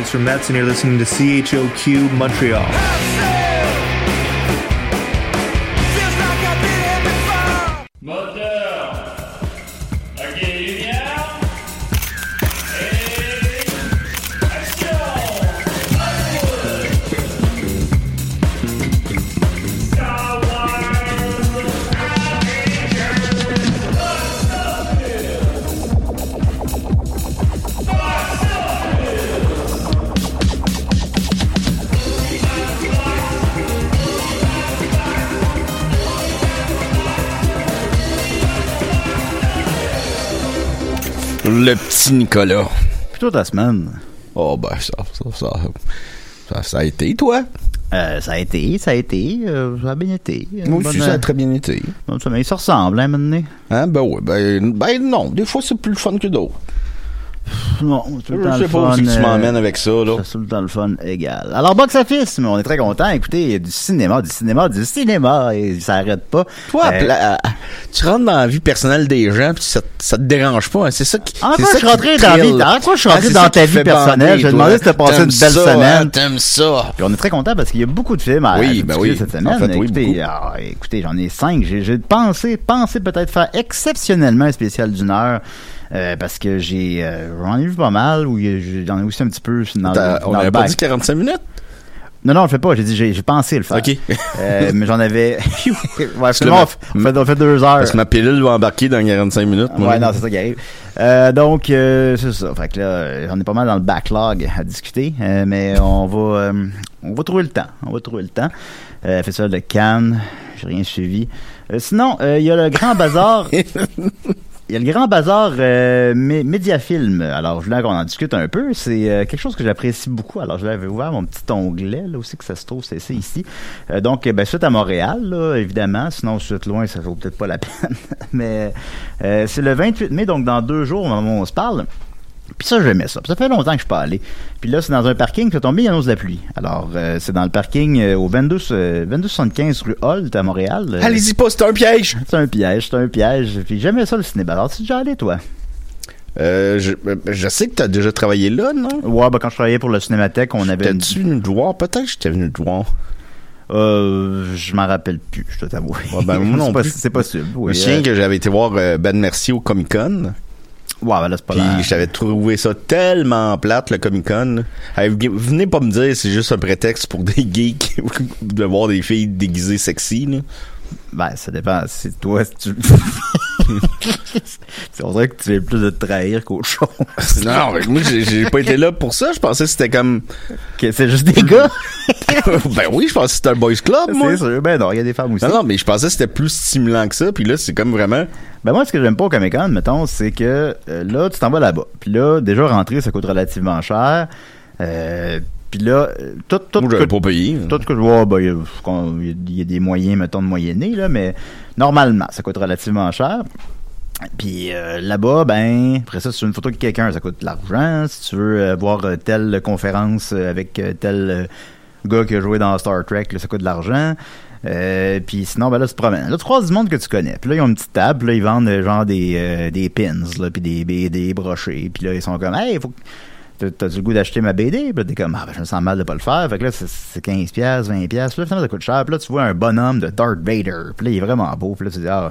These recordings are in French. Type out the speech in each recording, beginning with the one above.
It's from Mets, and you're listening to CHOQ Montreal. Le petit Nicolas. Plutôt ta semaine. Oh, ben, ça, ça, ça, ça, ça a été, toi? Euh, ça a été, ça a été, euh, ça a bien été. Moi aussi, Bonne- ça a très bien été. bonne semaine. Ça ressemble, hein, maintenant? Hein, ben ouais, ben, ben non, des fois c'est plus le fun que d'autres. Non, c'est tout le temps Je le sais pas que tu euh, m'emmènes avec ça, là. C'est tout le temps le fun égal. Alors, box office, mais on est très content. Écoutez, il y a du cinéma, du cinéma, du cinéma, et ça arrête pas. Toi, Euh, euh, tu rentres dans la vie personnelle des gens, puis ça, ça te dérange pas, hein, c'est ça qui. En quoi ça je suis rentré qui dans vie- en quoi je suis Ah, rentré dans ta vie personnelle? Je me toi. demandais si t'as passé une belle ça, semaine. hein, T'aimes ça. Puis on est très content parce qu'il y a beaucoup de films à Oui, ben oui. cette En semaine. fait, oui, écoutez, beaucoup. ah, écoutez, j'en ai cinq. J'ai j'ai pensé, pensé peut-être faire exceptionnellement un spécial d'une heure. Euh, parce que j'ai euh, j'en ai vu pas mal ou j'en ai aussi un petit peu dans, le- On dans le avait pas dit 45 minutes? Non, non, je le fais pas. J'ai dit, j'ai pensé le faire. Ok. Euh, mais j'en avais. ouais, que finalement, on fait, on fait deux heures. Parce que ma pilule va embarquer dans 45 minutes. moi. Ouais, non, c'est ça qui arrive. Euh, donc, euh, c'est ça. Fait que là, j'en ai pas mal dans le backlog à discuter, mais on va, on va trouver le temps. On va trouver le temps. Euh, Festival de Cannes, j'ai rien suivi. Sinon, euh, il y a le Grand Bazar. Il y a le Grand Bazar euh, mé- Médiafilm. Alors, je voulais qu'on en discute un peu. C'est euh, quelque chose que j'apprécie beaucoup. Alors, je l'avais ouvert mon petit onglet, là aussi que ça se trouve, c'est c'est ici. Euh, donc, ben, suite à Montréal, là, évidemment. Sinon, suite loin, ça vaut peut-être pas la peine. Mais euh, c'est le 28 mai, donc dans deux jours, au moment où on se parle. Puis ça, j'aimais ça. Puis ça fait longtemps que je suis pas allé. Puis là, c'est dans un parking, c'est tombé, il annonce la pluie. Alors, euh, c'est dans le parking euh, au 22, euh, 2275 rue Holt à Montréal. Euh, Allez-y pas, c'est un piège! c'est un piège, c'est un piège. Puis j'aimais ça le cinéma. Alors, tu es déjà allé, toi? Euh, je, je sais que t'as déjà travaillé là, non? Ouais, ben quand je travaillais pour le Cinémathèque, on avait. une- T'es-tu venu te voir? Peut-être que j'étais venu te voir. Euh, je m'en rappelle plus, je dois t'avouer. Ouais, ben, moi non C'est pas- plus. C'est possible. Je Oui, me souviens euh, que j'avais été voir euh, Ben Merci au Comic Con. Ouais, ben là, c'est pas Puis j'avais trouvé ça tellement plate, le Comic Con. Hey, venez pas me dire c'est juste un prétexte pour des geeks de voir des filles déguisées sexy. Là. Ben, ça dépend. C'est toi, si tu. C'est- on dirait que tu veux plus de trahir qu'autre chose. Non, mais moi j'ai j'ai pas été là pour ça. Je pensais que c'était comme. Que c'est juste des gars. ben oui, je pensais que c'était un boys club, moi. c'est sûr. Ben non, il y a des femmes aussi. Non, non, mais je pensais que c'était plus stimulant que ça. Puis là, c'est comme vraiment. Ben moi, ce que j'aime pas au Comic Con, mettons, c'est que euh, là, tu t'en vas là-bas. Puis là, déjà, rentrer, ça coûte relativement cher. Euh, puis là, euh, tout, tout, Moi, pas payé. Tout ce que je vois, ben, il y a- qu'on- il y, a- des moyens, mettons, de moyenner, là, mais normalement, ça coûte relativement cher. Puis euh, là-bas, ben, après ça, si tu veux une photo de quelqu'un, ça coûte de l'argent. Si tu veux euh, voir euh, telle conférence euh, avec euh, tel euh, gars qui a joué dans Star Trek, là, ça coûte de l'argent. Euh, puis sinon, ben là, tu te promènes. Là, tu croises du monde que tu connais. Puis là, ils ont une petite table. Puis là, ils vendent euh, genre des, euh, des pins, là, puis des BD brochés. Puis là, ils sont comme, hey, faut que T'as-tu le goût d'acheter ma BD? Puis là, t'es comme, ah, ben, je me sens mal de pas le faire. Fait que là, c'est- c'est 15$, 20$. Puis là, finalement, ça coûte cher. Puis là, tu vois un bonhomme de Darth Vader. Puis là, il est vraiment beau. Puis là, tu dis, ah,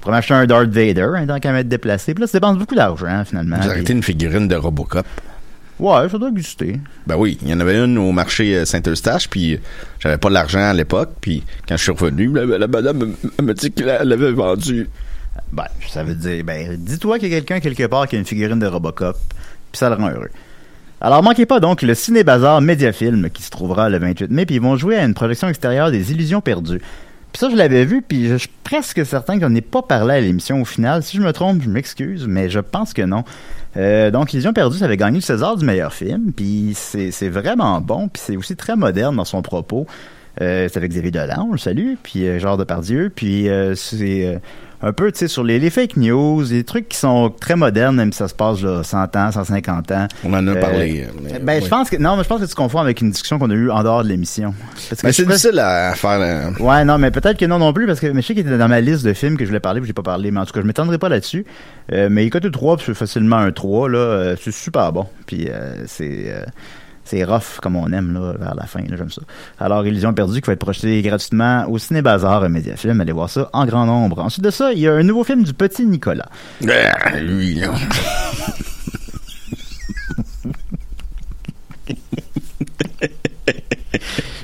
pour m'acheter un Darth Vader, hein, tant qu'à m'être déplacé. Puis là, tu dépenses beaucoup d'argent, hein, finalement. Arrêté Puis- une figurine de Robocop? Ouais, ça doit exister. Ben oui, il y en avait une au marché euh, Saint-Eustache, puis j'avais pas l'argent à l'époque, puis quand je suis revenu, la, la madame m'a dit qu'elle elle avait vendu. Ben, ça veut dire, ben, dis-toi qu'il y a quelqu'un quelque part qui a une figurine de Robocop, puis ça le rend heureux. Alors, manquez pas donc le Ciné Bazar Mediafilm qui se trouvera le 28 mai, puis ils vont jouer à une projection extérieure des Illusions perdues. Puis ça, je l'avais vu, puis je suis presque certain qu'on n'est pas parlé à l'émission au final. Si je me trompe, je m'excuse, mais je pense que non. Euh, donc, Illusions perdues, ça avait gagné le César du meilleur film, puis c'est vraiment bon, puis c'est aussi très moderne dans son propos. Euh, c'est avec Xavier Dolan, on le salue, puis euh, puis euh, c'est un peu, tu sais, sur les, les fake news, des trucs qui sont très modernes, même si ça se passe là, 100 ans, 150 ans. On en a Euh, parlé. mais- Ben, je pense que non, mais je pense que tu confonds avec une discussion qu'on a eue en dehors de l'émission. Ben, c'est difficile à faire. euh, Ouais, non, mais peut-être que non non plus, parce que mais je sais qu'il était dans ma liste de films que je voulais parler, puis j'ai pas parlé, mais en tout cas, je m'étendrai pas là-dessus. Euh, mais il cote 3, puis c'est facilement un 3, là, euh, c'est super bon. Puis euh, c'est euh, c'est rough comme on aime là vers la fin, là, j'aime ça. Alors Illusion perdue qui va être projeté gratuitement au Ciné Bazar un Mediafilm, allez voir ça en grand nombre. Ensuite de ça, il y a un nouveau film du petit Nicolas. Ah, lui, là.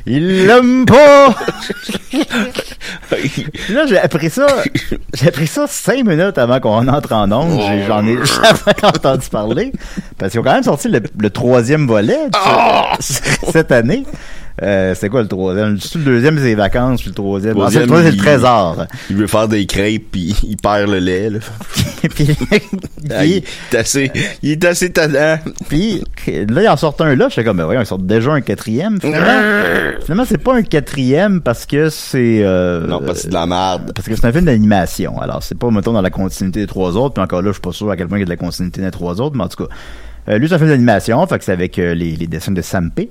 Il l'aime pas. Là, j'ai appris ça. J'ai appris ça cinq minutes avant qu'on entre en ondes. J'ai- J'en ai jamais entendu parler. Parce qu'ils ont quand même sorti le, le troisième volet ce- cette année. Euh, c'est quoi le troisième? Le deuxième, c'est les vacances, puis le troisième. Ah, le troisième, c'est le il- trésor. Il veut faire des crêpes puis il perd le lait. Là. puis, Ah, il est assez, il est assez tannant. puis, là, il en sort un là. J'étais comme, ben voyons, ils sortent déjà un quatrième. Finalement, finalement c'est pas un quatrième parce que c'est... euh, Non, parce que c'est de la merde. Parce que c'est un film d'animation. Alors, c'est pas, mettons, dans la continuité des trois autres. Puis encore là, je suis pas sûr à quel point il y a de la continuité des trois autres. Mais en tout cas, euh, lui, c'est un film d'animation. Fait que c'est avec euh, les, les dessins de Sam P.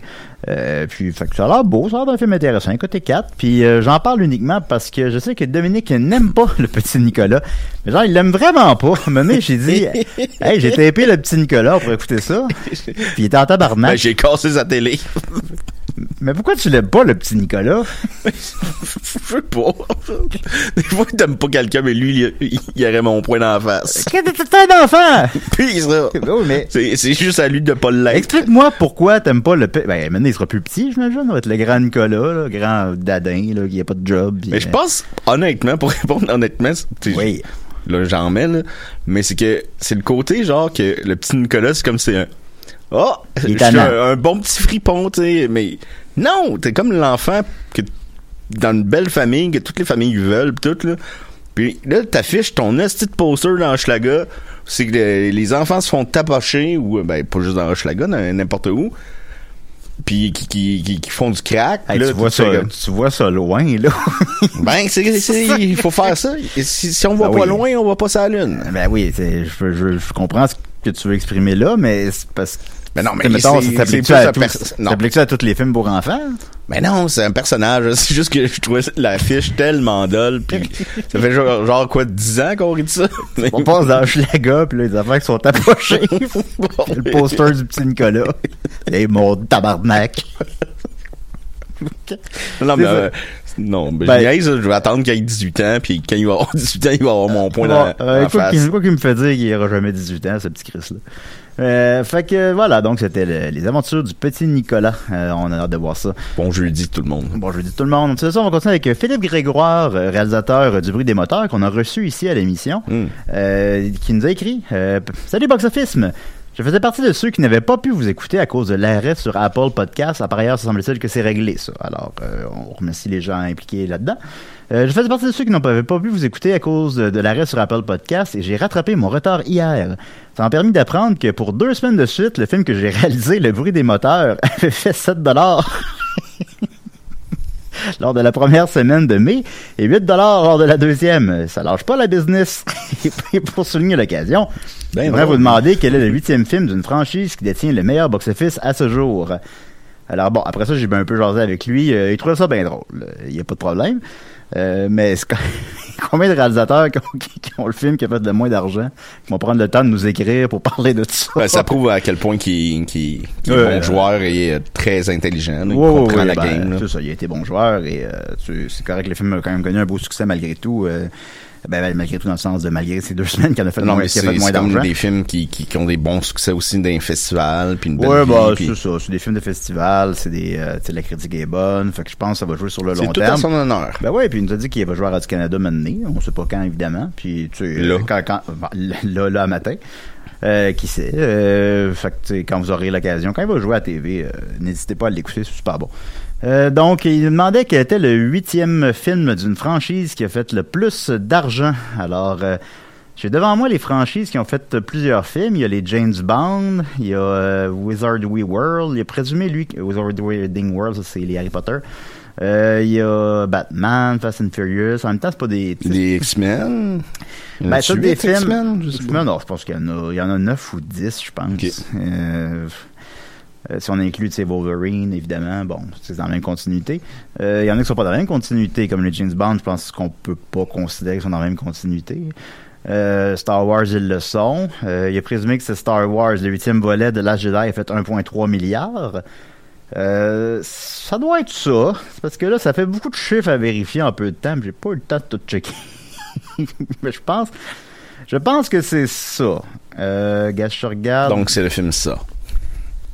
Euh, puis, fait que ça a l'air beau. Ça a l'air d'un film intéressant. Côté 4. Puis, euh, j'en parle uniquement parce que je sais que Dominique n'aime pas le petit Nicolas. Mais genre, il l'aime vraiment pas. Donné, j'ai dit, hey, j'ai tapé le petit Nicolas pour écouter ça. Puis, il était en tabarnak. Ben, j'ai cassé sa télé. Mais pourquoi tu l'aimes pas, le petit Nicolas? Je sais pas. Des fois, t'aimes pas quelqu'un, mais lui, il, il, aurait mon point dans la face. Qu'est-ce que t'es un enfant? Puis ça. Oui, mais C'est juste à lui de pas l'être. Explique-moi pourquoi t'aimes pas le Ben, maintenant, il sera plus petit, j'imagine. Il va être le grand Nicolas, là, grand dadin, là, qui a pas de job. Mais je euh, pense, honnêtement, pour répondre honnêtement, Oui. là, j'en mets, là, mais c'est que c'est le côté, genre, que le petit Nicolas, c'est comme c'est un, oh, je suis un, un bon petit fripon, tu sais, mais non, t'es comme l'enfant que, dans une belle famille, que toutes les familles veulent, pis tout, là. Puis là, t'affiches ton esti de poster dans Hochelaga, c'est que les, les enfants se font tapocher, ou, ben, pas juste dans Hochelaga, n'importe où, puis qui, qui, qui, qui font du crack. Hey, là, tu, vois ça, tu vois ça loin, là. ben, c'est, il faut faire ça. Si, si on va Ah pas oui. loin, on va pas sur la lune. ben oui, je, je comprends ce que tu veux exprimer là, mais c'est parce que. Mais non, mais mettons, c'est- ça s'applique-tu à, à tous les films pour enfants? Mais non, c'est un personnage. C'est juste que je trouvais l'affiche tellement dolle. Puis ça fait genre, genre quoi, 10 ans qu'on rit de ça? Mais- On passe dans Schlaga, puis là, les affaires qui sont approchées. Puis le poster du petit Nicolas. Les mots de tabarnak. non, mais, euh, non, mais Ben- je je vais attendre qu'il ait 18 ans. Puis quand il va avoir 18 ans, il va avoir mon point dans, dans euh, la face. qu'il quoi qu'il me fait dire qu'il aura jamais 18 ans, ce petit Chris-là. Euh, fait que voilà, donc c'était le- les aventures du petit Nicolas. Euh, on a hâte de voir ça. Bon jeudi, tout le monde. Bon, je dis tout le monde. C'est ça, on va continuer avec euh, Philippe Grégoire, euh, réalisateur euh, du bruit des moteurs, qu'on a reçu ici à l'émission, Hmm. euh, qui nous a écrit Salut Box Office! Je faisais partie de ceux qui n'avaient pas pu vous écouter à cause de l'arrêt sur Apple Podcast. Par ailleurs, ça semble-t-il que c'est réglé, ça. Alors, euh, on remercie les gens impliqués là-dedans. Euh, je faisais partie de ceux qui n'avaient pas pu vous écouter à cause de, l'arrêt sur Apple Podcast et j'ai rattrapé mon retard hier. Ça m'a permis d'apprendre que pour deux semaines de suite, le film que j'ai réalisé, Le bruit des moteurs, avait fait 7 dollars lors de la première semaine de mai et 8 dollars lors de la deuxième. Ça lâche pas la business. et pour souligner l'occasion, Ben j'aimerais vous demander quel est le huitième film d'une franchise qui détient le meilleur box-office à ce jour. Alors bon, après ça, j'ai bien un peu jasé avec lui. Euh, il trouvait ça bien drôle. Il n'y a pas de problème. Euh, mais c'est quand- combien de réalisateurs qui ont, qui- qui ont le film qui a fait le moins d'argent qui vont prendre le temps de nous écrire pour parler de ça? Ben, ça prouve à quel point qu'il qu'il- qu'il est bon joueur et euh, très intelligent. là. Il Ouais, ouais, comprend ouais, la ben, game. C'est ça, il a été bon joueur et euh, c'est correct que le film a quand même connu un beau succès malgré tout. Ben, ben, malgré tout dans le sens de malgré ces deux semaines qu'il en a fait Non, mais qu'il a c'est moins c'est comme des films qui, qui, qui ont des bons succès aussi dans les festivals, puis une belle Ouais, vie, bah, puis- c'est ça. C'est des films de festival, c'est des, euh, la critique est bonne. Fait que je pense que ça va jouer sur le c'est long tout terme. à son honneur. Ben ouais, puis il nous a dit qu'il va jouer à Radio-Canada maintenant. On sait pas quand, évidemment. Puis, tu sais, Là. quand, quand, ben, là, là, à matin. Euh, qui sait. Euh, fait que, quand vous aurez l'occasion, quand il va jouer à TV, n'hésitez pas à l'écouter, c'est super bon. Euh, donc, il nous demandait quel était le huitième film d'une franchise qui a fait le plus d'argent. Alors, euh, j'ai devant moi les franchises qui ont fait plusieurs films. Il y a les James Bond, il y a euh, Wizardry World, il y a présumé, lui, Wizarding World, ça c'est les Harry Potter. Euh, Il y a Batman, Fast and Furious. En même temps, c'est pas des... Les X-Men? Ben, c'est des films. X-Men? Non, je pense qu'il y en a, il y en a 9 ou 10, je pense. Euh, euh, si on inclut, sais, Wolverine, évidemment, bon, c'est dans la même continuité. Euh, Il y en a qui sont pas dans la même continuité, comme les James Bond, je pense qu'on peut pas considérer qu'ils sont dans la même continuité. Euh, Star Wars, ils le sont. Il a présumé que c'est Star Wars, le huitième volet de Last Jedi, a fait 1,3 milliard. Ça doit être ça. C'est parce que là, ça fait beaucoup de chiffres à vérifier en peu de temps, j'ai pas eu le temps de tout checker. Mais je pense, je pense que c'est ça. Euh, je regarde. Donc, c'est le film ça.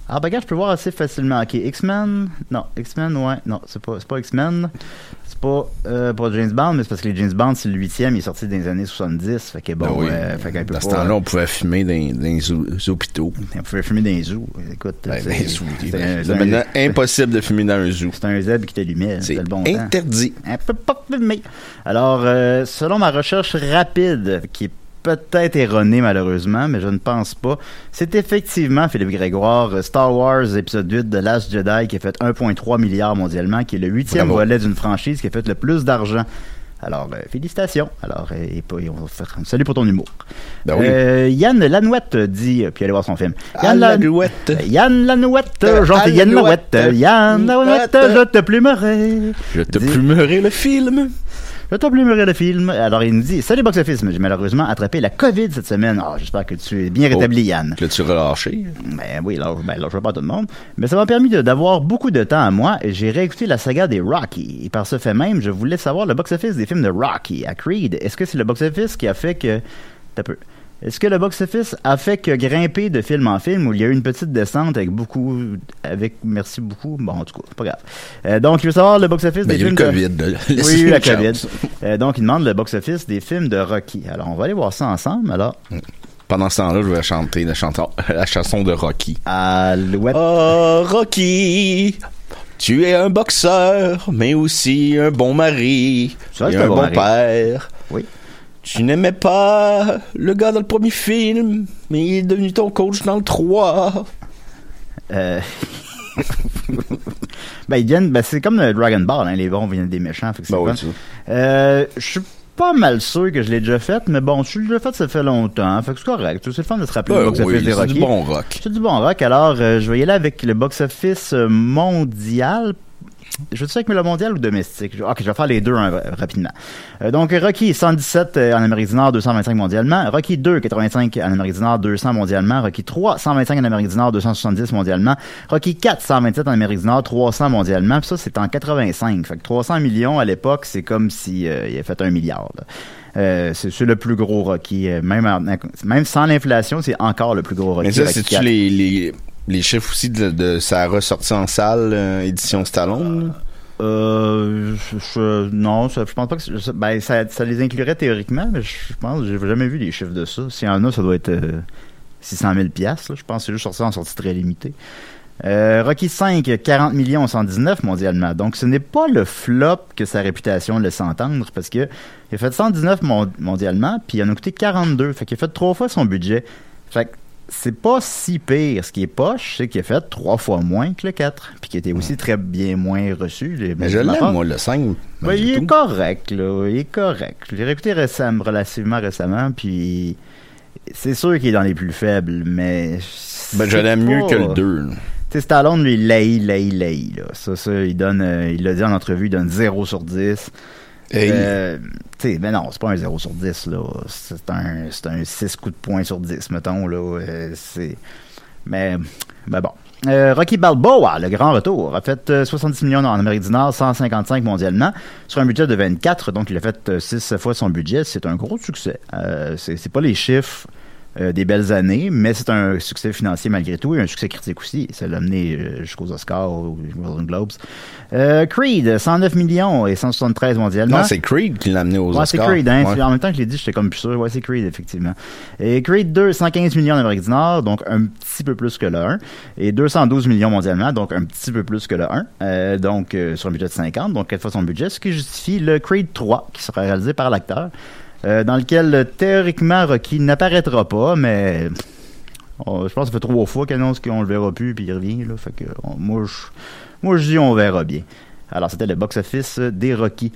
Ah, ben, gars, je peux voir assez facilement. Ok, X-Men. Non, X-Men, ouais. Non, c'est pas, pas X-Men. C'est pas, euh, pas James Bond, mais c'est parce que les James Bond, c'est le huitième, il est sorti dans les années 70. Fait que bon, Ben oui. euh, fait peu Dans ce temps-là, on pouvait fumer dans, dans les hôpitaux. On pouvait fumer dans les zoos. Écoute, Ben, dans les zoos. C'est un- maintenant impossible de fumer dans un zoo. c'est un zèbre qui t'allumait. C'est bon temps. interdit. Un peu pas filmé. Alors, euh, selon ma recherche rapide, qui est peut-être erronée malheureusement, mais je ne pense pas, c'est effectivement, Philippe Grégoire, euh, Star Wars épisode 8 de Last Jedi qui a fait 1,3 milliard mondialement, qui est le huitième volet d'une franchise qui a fait le plus d'argent. Alors, euh, félicitations. Alors, euh, et, et on va faire un salut pour ton humour. Ben oui. Euh, Yann Lanouette dit, puis allez voir son film. À Yann la Lan- louette. Euh, Yann Lanouette, gentil Yann. Lanouette, Yann Lanouette, Ouette. je te plumerai. Je te plumerai le film. Je t'ai plumerai le film. Alors, il nous dit Salut Box Office, mais j'ai malheureusement attrapé la COVID cette semaine. Ah, j'espère que tu es bien rétabli, Yann. L'as-tu relâché? Ben oui, là, ben, là, je pas tout le monde. Mais ça m'a permis d'avoir beaucoup de temps à moi et j'ai réécouté la saga des Rocky. Et par ce fait même, je voulais savoir le box-office des films de Rocky à Creed. Est-ce que c'est le box-office qui a fait que. T'as peu. Est-ce que le box-office a fait que grimper de film en film où il y a eu une petite descente avec beaucoup. avec merci beaucoup? Bon, en tout cas, c'est pas grave. Euh, donc, il veut savoir le box-office Ben, des il y a eu films. le de- COVID. là. oui, Laissez-nous la COVID. Euh, donc, il demande le box-office des films de Rocky. Alors, on va aller voir ça ensemble. Alors, Pendant ce temps-là, je vais chanter la, chanson- la chanson de Rocky. Alouette. Oh, Rocky, tu es un boxeur, mais aussi un bon mari et un un bon père. Oui. Tu n'aimais pas le gars dans le premier film, mais il est devenu ton coach dans le 3. Euh... ben, ils viennent, ben, c'est comme le Dragon Ball, hein, les bons viennent des méchants. Fait que c'est Ben oui. Euh, je suis pas mal sûr que je l'ai déjà fait, mais bon, je l'ai déjà fait, ça fait longtemps. Fait que c'est correct. C'est le fun de se rappeler le Ben box-office oui, des c'est du bon rock. C'est du bon rock. Alors, euh, je vais y aller avec le box-office euh, mondial. Je veux dire avec le mondial ou domestique? Je- Ok, je vais faire les deux hein, rapidement. Euh, donc, Rocky 117 euh, en Amérique du Nord, 225 mondialement. Rocky 2, 85 en Amérique du Nord, 200 mondialement. Rocky 3, 125 en Amérique du Nord, 270 mondialement. Rocky 4, 127 en Amérique du Nord, 300 mondialement. Puis ça, c'est en 85. Fait que 300 millions à l'époque, c'est comme si euh, il avait fait un milliard. là. Euh, c'est le plus gros Rocky. Même, en- même sans l'inflation, c'est encore le plus gros Rocky. Mais ça, c'est-tu 4. les, les, les chiffres aussi de, de sa ressortie en salle, euh, édition Stallone? Euh, je, je- non, ça, je pense pas que ben, ça, les inclurait théoriquement, mais je pense j'ai jamais vu les chiffres de ça. S'il y en a, ça doit être euh, 600 000 piastres, là. Je pense que c'est juste sorti en sortie très limitée. Euh, Rocky 5, 40 millions 119 mondialement. Donc, ce n'est pas le flop que sa réputation laisse entendre parce que il a fait 119 mon- mondialement, puis il en a coûté 42. Fait qu'il a fait trois fois son budget. Fait que c'est pas si pire. Ce qui est poche, c'est qu'il a fait trois fois moins que le 4, puis qui était aussi très bien moins reçu. Les- Mais je l'aime, moi, le 5. Ouais, malgré il est correct, là. Il est correct. Je l'ai réécouté récemment, relativement récemment, puis c'est sûr qu'il est dans les plus faibles, mais. Ben, je l'aime mieux que le 2. Tu sais, Stallone, lui, laï, laï, laï, là. Ça, ça, il donne, euh, il l'a dit en entrevue, il donne 0 sur 10. Hey. Euh, mais non, c'est pas un 0 sur 10, là. C'est un, c'est un 6 coups de poing sur 10, mettons, là. Euh. Mais, ben bon. Euh, Rocky Balboa, le grand retour, a fait euh, 70 millions en Amérique du Nord, 155 mondialement, sur un budget de 24, donc il a fait 6 fois son budget. C'est un gros succès. C'est, c'est pas les chiffres euh, des belles années, mais c'est un succès financier malgré tout et un succès critique aussi. Ça l'a amené euh, jusqu'aux Oscars, aux Golden Globes. Euh, Creed, 109 millions et 173 mondialement. Non, c'est Creed qui l'a amené aux Ouais, c'est Oscars. Creed, hein. Ouais. En même temps que je l'ai dit, j'étais comme plus sûr. Ouais, c'est Creed, effectivement. Et Creed 2, 115 millions en Amérique du Nord, donc un petit peu plus que le 1. Et 212 millions mondialement, donc un petit peu plus que le 1. Euh, donc, euh, sur un budget de 50, donc quatre fois son budget, ce qui justifie le Creed 3, qui sera réalisé par l'acteur, euh, dans lequel, euh, théoriquement, Rocky n'apparaîtra pas, mais... on- je pense que ça fait trois fois qu'il annonce qu'on le verra plus, puis il revient, là. Fait que, on- moi, je, moi, je dis on verra bien. Alors, c'était le box-office des Rocky.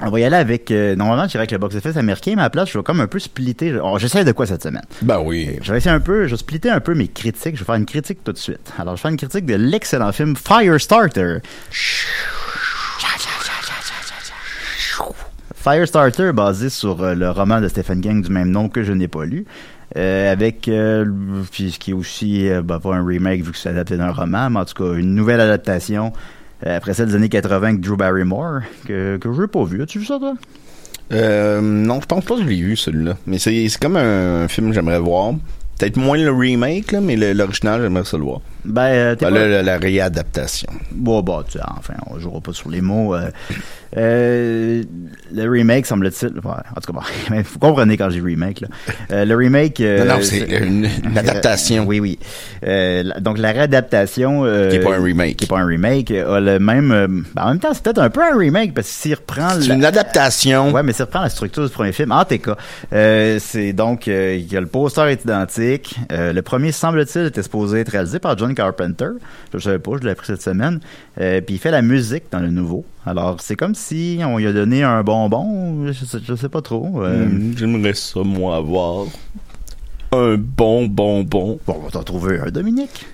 On va y aller avec... euh, normalement, j'irais avec le box-office américain, mais à la place, je vais comme un peu splitter. Oh, J'essaie de quoi cette semaine? Ben oui. Je vais essayer un peu, je vais splitter un peu mes critiques. Je vais faire une critique tout de suite. Alors, je vais faire une critique de l'excellent film Firestarter. Firestarter, basé sur euh, le roman de Stephen King du même nom que je n'ai pas lu. Euh, avec, euh, ce qui est aussi, euh, ben, pas un remake vu que c'est adapté d'un roman, mais en tout cas, une nouvelle adaptation après celle des années 80 avec Drew Barrymore, que, que je n'ai pas vu. As-tu vu ça, toi? Non, je pense pas que je l'ai vu, celui-là. Mais c'est comme un, film que j'aimerais voir. Peut-être moins le remake, là, mais l'original, j'aimerais ça le voir. Ben, euh, Ben, pas- là, la, la réadaptation. Bon, bah, tu sais, enfin, on jouera pas sur les mots. euh, euh, le remake, semble-t-il. Ouais, en tout cas, bon, vous comprenez quand j'ai remake, là. Le remake. non, non, c'est une, une adaptation. oui, oui. La- donc, la réadaptation. Qui est pas un remake. Qui est pas un remake, a le même. ben, en même temps, c'est peut-être un peu un remake parce que s'il reprend. C'est une adaptation. Ouais, mais ça reprend la structure du premier film. En tout cas, c'est donc que le poster est identique. Euh, le premier, semble-t-il, était supposé être réalisé par John Carpenter. Je ne savais pas, je l'ai appris cette semaine. Euh, puis il fait la musique dans le nouveau. Alors, c'est comme si on lui a donné un bonbon. Je sais, je sais pas trop. Euh, Hmm, J'aimerais ça, moi, avoir un bon bonbon. Bon, on va t'en trouver un, Dominique.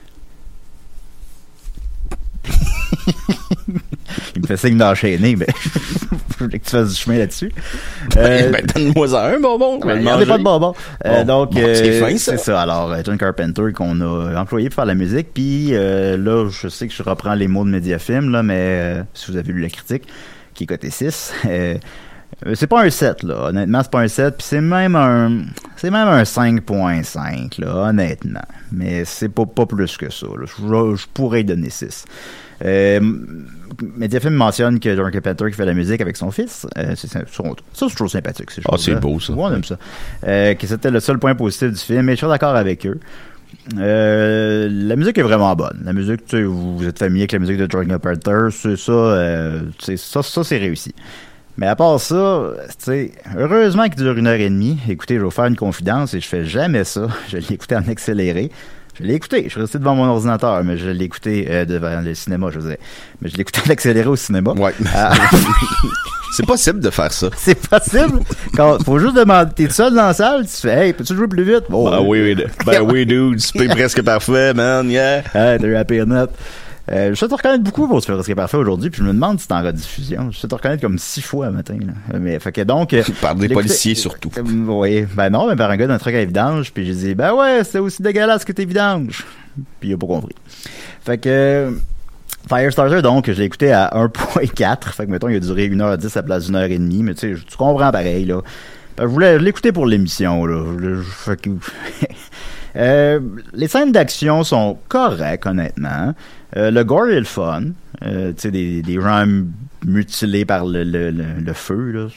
il me fait signe d'enchaîner, mais je voulais que tu fasses du chemin là-dessus. Euh, ben, donne-moi ça un bonbon. il y en a pas de bonbons. Euh, Bon. donc, Bon, euh, c'est fin, ça. c'est ça. Alors, John Carpenter qu'on a employé pour faire la musique. Puis là, je sais que je reprends les mots de Mediafilm, là, mais si vous avez lu la critique, qui est côté 6, euh, euh, c'est pas un 7, là. Honnêtement, c'est pas un 7. Puis c'est même un c'est même un 5.5, là, honnêtement. Mais c'est pas, pas plus que ça. là. Je, je pourrais donner 6. Euh, Mediafilm mentionne que John Carpenter qui fait la musique avec son fils. Euh, c'est, ça, c'est toujours sympathique. ces Ah, c'est beau, ça. Ouais, on aime ça. Euh, que c'était le seul point positif du film. Et je suis d'accord avec eux. Euh, la musique est vraiment bonne. La musique, tu sais, vous, vous êtes familier avec la musique de John Carpenter, c'est ça, euh, c'est ça, ça c'est réussi. Mais à part ça, heureusement qu'il dure une heure et demie. Écoutez, je vais vous faire une confidence et je fais jamais ça. Je l'ai écouté en accéléré. Je l'ai écouté. Je suis resté devant mon ordinateur, mais je l'ai écouté euh, devant le cinéma, je veux dire. Mais je l'ai écouté en accéléré au cinéma. Ouais. Ah. c'est possible de faire ça. C'est possible. Quand, faut juste demander, t'es seul dans la salle, tu fais, hey, peux-tu jouer plus vite? Oh, Ben oui, oui, ben oui, dude, c'est presque parfait, man, yeah. Hey, t'as eu la pire note. Euh, je sais te reconnaître beaucoup pour ce presque parfait aujourd'hui, puis je me demande si c'est en rediffusion. Je sais te reconnaître comme six fois le matin. Là. Mais fait que donc. euh, Par des policiers, surtout. Euh, oui, ben non, mais par un gars d'un truc à vidange, puis j'ai dit, ben ouais, c'est aussi dégueulasse que tes vidanges. Puis il a pas compris. Fait que. euh, Firestarter, donc, je l'ai écouté à 1.4. Fait que, mettons, il a duré 1h10 à la place d'une heure et demie. Mais tu sais, tu comprends pareil, là. Que je voulais l'écouter pour l'émission, là. Je- je- Euh, les scènes d'action sont correctes, honnêtement. Euh, le gore est le fun. Euh, tu sais, des, des mutilés par le, le, le, le feu,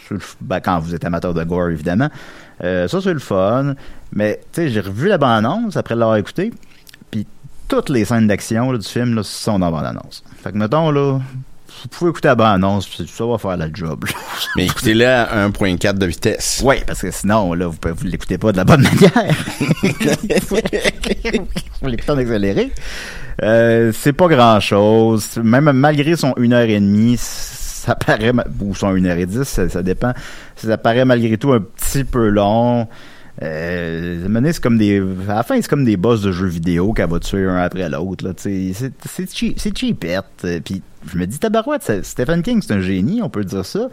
ben, quand vous êtes amateur de gore, évidemment. Ça, c'est le fun. Mais, tu sais, j'ai revu la bande-annonce après l'avoir écouté. Puis toutes les scènes d'action du film sont dans la bande-annonce. Fait que, mettons, là, vous pouvez écouter la bande-annonce, puis ça va faire la job. là. Mais écoutez-le à 1.4 de vitesse. Oui, parce que sinon, là, vous ne vous l'écoutez pas de la bonne manière. vous l'écoutez en accéléré. Euh, c'est pas grand-chose. Même malgré son 1h30, ça paraît... Ou son 1h10, ça, ça dépend. Ça paraît malgré tout un petit peu long. Euh, c'est comme des... À la fin, c'est comme des boss de jeux vidéo qu'elle va tuer un après l'autre. C'est cheap, c'est cheapette. Euh, Puis je me dis, tabarouette, c'est- Stephen King, c'est un génie, on peut dire ça.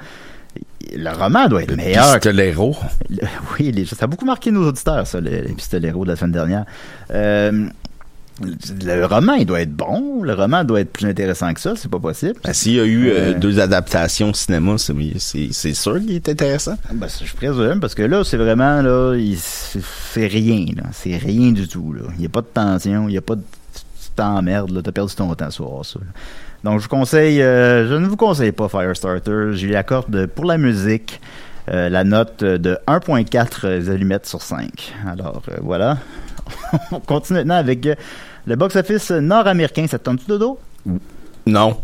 Le roman doit être meilleur. Pistolero. Le- Oui, les- ça a beaucoup marqué nos auditeurs, ça, les, les pistoleros de la semaine dernière. Euh, le roman, il doit être bon. Le roman doit être plus intéressant que ça. C'est pas possible. Ben, S'il y a eu euh, Euh, deux adaptations au cinéma, c'est- sûr qu'il est intéressant. Ben, ça, je présume, parce que là, c'est vraiment, là, il- c'est rien, là. C'est rien du tout, là. Il n'y a pas de tension, il n'y a pas de tu t'emmerdes, là. T'as perdu ton temps sur ça. là. Donc, je vous conseille, euh, je ne vous conseille pas Firestarter. Je lui accorde pour la musique euh, la note de 1.4 allumettes sur 5. Alors, euh, voilà. On continue maintenant avec euh, le box-office nord-américain. Ça te tente-tu, Dodo? Non.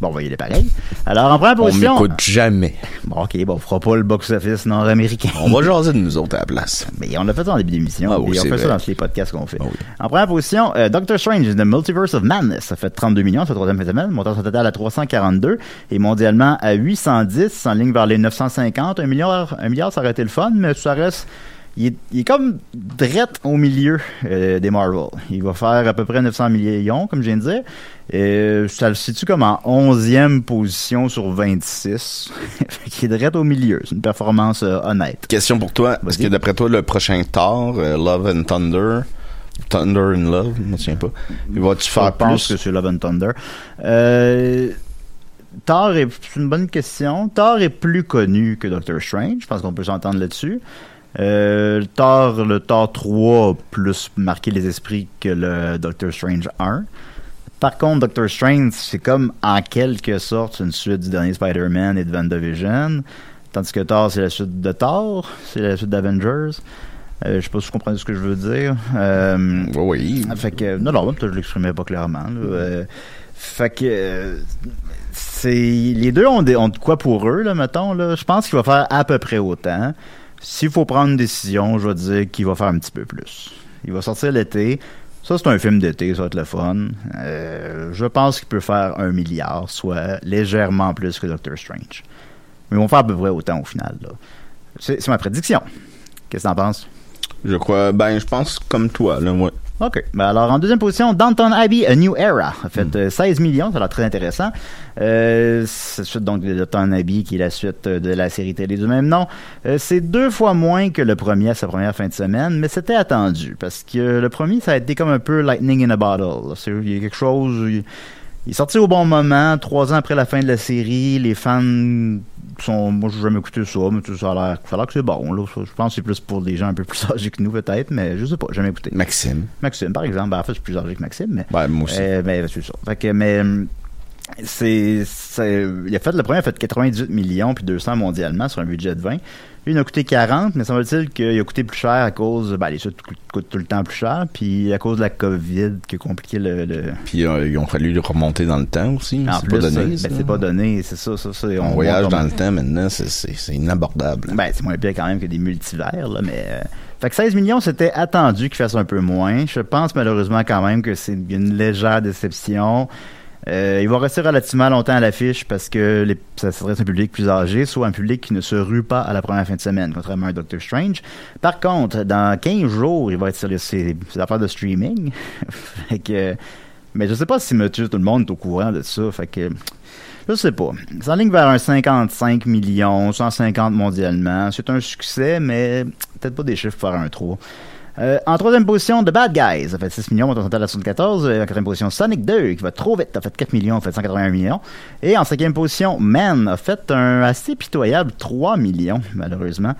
Bon, on va y aller pareil. Alors, en première On position... m'écoute jamais. Bon, OK, bon, on fera pas le box-office nord-américain. On va jaser de nous autres à la place. Mais on l'a fait ça en début d'émission. Ah oui, et on fait ça dans tous les podcasts qu'on fait. Ah oui. En première position, euh, Doctor Strange the Multiverse of Madness. Ça fait 32 millions, c'est la troisième semaine. Montant son total à 342. Et mondialement à 810, en ligne vers les 950. Un milliard, un milliard, ça aurait été le fun, mais ça reste... Il est, il est comme drette au milieu euh, des Marvel. Il va faire à peu près 900 millions, comme je viens de dire. Et ça le situe comme en 11e position sur 26. Fait qu'il est drette au milieu. C'est une performance euh, honnête. Question pour toi. Est-ce que d'après toi, le prochain Thor, euh, Love and Thunder, Thunder and Love, je me souviens pas, va-tu Je faire pense plus? que c'est Love and Thunder. Euh, Thor est c'est une bonne question. Thor est plus connu que Doctor Strange. Je pense qu'on peut s'entendre là-dessus. Euh, Thor, le Thor 3 a plus marqué les esprits que le Doctor Strange 1. Par contre, Doctor Strange, c'est comme en quelque sorte une suite du dernier Spider-Man et de WandaVision. Tandis que Thor, c'est la suite de Thor, c'est la suite d'Avengers. Euh, je sais pas si vous comprenez ce que je veux dire. Euh, Oui, fait que, non, non, peut-être je l'exprimais pas clairement. là. Euh, fait que, euh, c'est, les deux ont, des, ont de quoi pour eux, là, mettons, là. Je pense qu'il va faire à peu près autant. S'il faut prendre une décision, je vais dire qu'il va faire un petit peu plus. Il va sortir l'été. Ça, c'est un film d'été, ça va être le fun. Euh, je pense qu'il peut faire un milliard, soit légèrement plus que Doctor Strange. Mais ils vont faire à peu près autant au final, c'est ma prédiction. Qu'est-ce que t'en penses? Je crois, ben, je pense comme toi, là, ouais. OK. Ben alors, en deuxième position, Downton Abbey, A New Era. A fait euh, 16 millions, ça a l'air très intéressant. Euh, c'est la suite donc de Downton Abbey, qui est la suite euh, de la série télé du même nom. Euh, c'est deux fois moins que le premier à sa première fin de semaine, mais c'était attendu, parce que le premier, ça a été comme un peu lightning in a bottle. Il y a quelque chose... Il, il est sorti au bon moment, trois ans après la fin de la série. Les fans sont... Moi, j'ai jamais écouté ça, mais ça a l'air ça a l'air que c'est bon. Là. Je pense que c'est plus pour des gens un peu plus âgés que nous, peut-être, mais je sais pas, jamais écouté. Maxime. Maxime, par exemple. Ben, en fait, je suis plus âgé que Maxime, mais. Ouais, moi aussi. Euh, mais c'est ça. Fait que, mais. C'est, c'est- il a fait, le premier a fait 98 millions puis 200 mondialement sur un budget de 20. Lui, il a coûté 40, mais semble-t-il qu'il a coûté plus cher à cause, ben, les suites coûtent, tout le temps plus cher, puis à cause de la COVID qui a compliqué le, le- Puis euh, ils ont fallu le remonter dans le temps aussi. C'est pas donné. ben, ça. c'est pas donné, c'est ça, ça, ça. On, voyage dans le temps maintenant, c'est- inabordable. Ben, c'est moins pire quand même que des multivers, là, mais. euh, Fait que 16 millions, c'était attendu qu'il fasse un peu moins. Je pense malheureusement quand même que c'est une légère déception. Euh, il va rester relativement longtemps à l'affiche parce que ça s'adresse à un public plus âgé, soit un public qui ne se rue pas à la première fin de semaine, contrairement à Doctor Strange. Par contre, dans 15 jours, il va être sur les, ses, affaires de streaming. fait que, mais je sais pas si tout le monde est au courant de ça. Fait que je sais pas. En ligne vers un 55 millions, 150 mondialement. C'est un succès, mais peut-être pas des chiffres pour faire un trou. Euh, en troisième position, The Bad Guys, ça fait 6 millions, montant total à 74. Euh, En quatrième position, Sonic 2, qui va trop vite, a fait 4 millions, a fait 181 millions. Et en cinquième position, Man a fait un assez pitoyable 3 millions, malheureusement.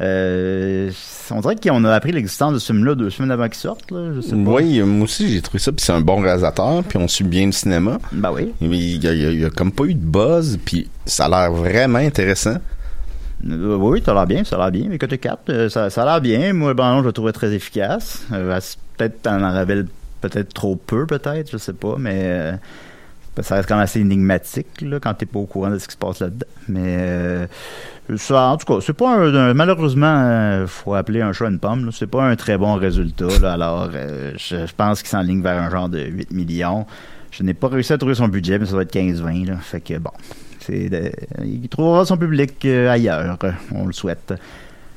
Euh, on dirait qu'on a appris l'existence de ce film-là deux semaines avant qu'il sorte, là, je sais pas. Oui, moi aussi j'ai trouvé ça, puis c'est un bon réalisateur, puis on suit bien le cinéma. Bah oui. Mais il y, a, il y a- il y a comme pas eu de buzz, puis ça a l'air vraiment intéressant. Euh, oui, ça a l'air bien, ça a l'air bien. Mais côté 4, euh, ça, ça a l'air bien. Moi, le ballon, je le trouvais très efficace. Euh, peut-être en révèle peut-être trop peu, peut-être, je sais pas, mais ça reste quand même assez énigmatique là, quand t'es pas au courant de ce qui se passe là-dedans. Mais ça, en tout cas, c'est pas un, malheureusement, faut appeler un chat une pomme. C'est pas un très bon résultat. Alors, je, pense qu'il s'enligne vers un genre de 8 millions. Je n'ai pas réussi à trouver son budget, mais ça doit être 15-20. là. Fait que bon, c'est il trouvera son public euh, ailleurs, on le souhaite.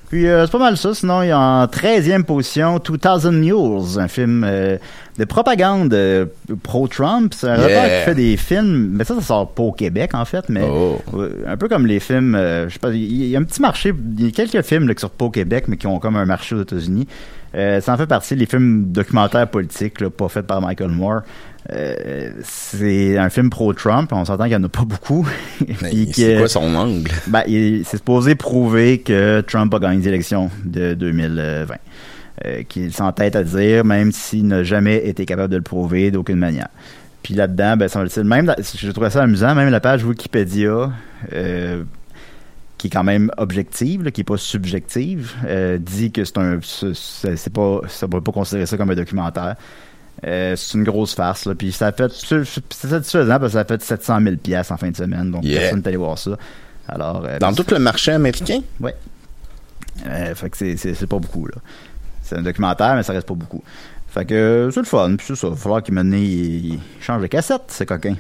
Puis euh, c'est pas mal ça, sinon il y a en 13e position 2000 Mules, un film euh, de propagande euh, pro-Trump. C'est un Yeah. qui fait des films, mais ça, ça sort pas au Québec en fait, mais Oh. Un peu comme les films, je sais pas, il y a un petit marché, il y a quelques films là, qui sortent pas au Québec, mais qui ont comme un marché aux États-Unis. Ça en fait partie des films documentaires politiques, là, pas faits par Michael Moore. Euh, c'est un film pro-Trump, on s'entend qu'il y en a pas beaucoup. C'est quoi son angle? ben, il- c'est supposé prouver que Trump a gagné les élections de 2020. Euh, qu'il s'entête à dire, même s'il n'a jamais été capable de le prouver d'aucune manière. Puis là-dedans, ben, semble-t-il, même, la- je trouvais ça amusant, même la page Wikipédia, euh, qui est quand même objective, là, qui est pas subjective, dit que c'est un, c'est c'est pas, ça ne peut pas considérer ça comme un documentaire. Euh, c'est une grosse farce, là. Puis ça a fait, c'est satisfaisant parce que ça a fait 700 000 piastres en fin de semaine. Donc, Yeah. personne n'est allé voir ça. Alors, euh, Dans tout le marché américain? Ouais. Euh, fait que c'est- pas beaucoup, là. C'est un documentaire, mais ça reste pas beaucoup. Fait que c'est le fun, puis ça. Il va falloir qu'il maintenant il, il change de cassette, ce coquin.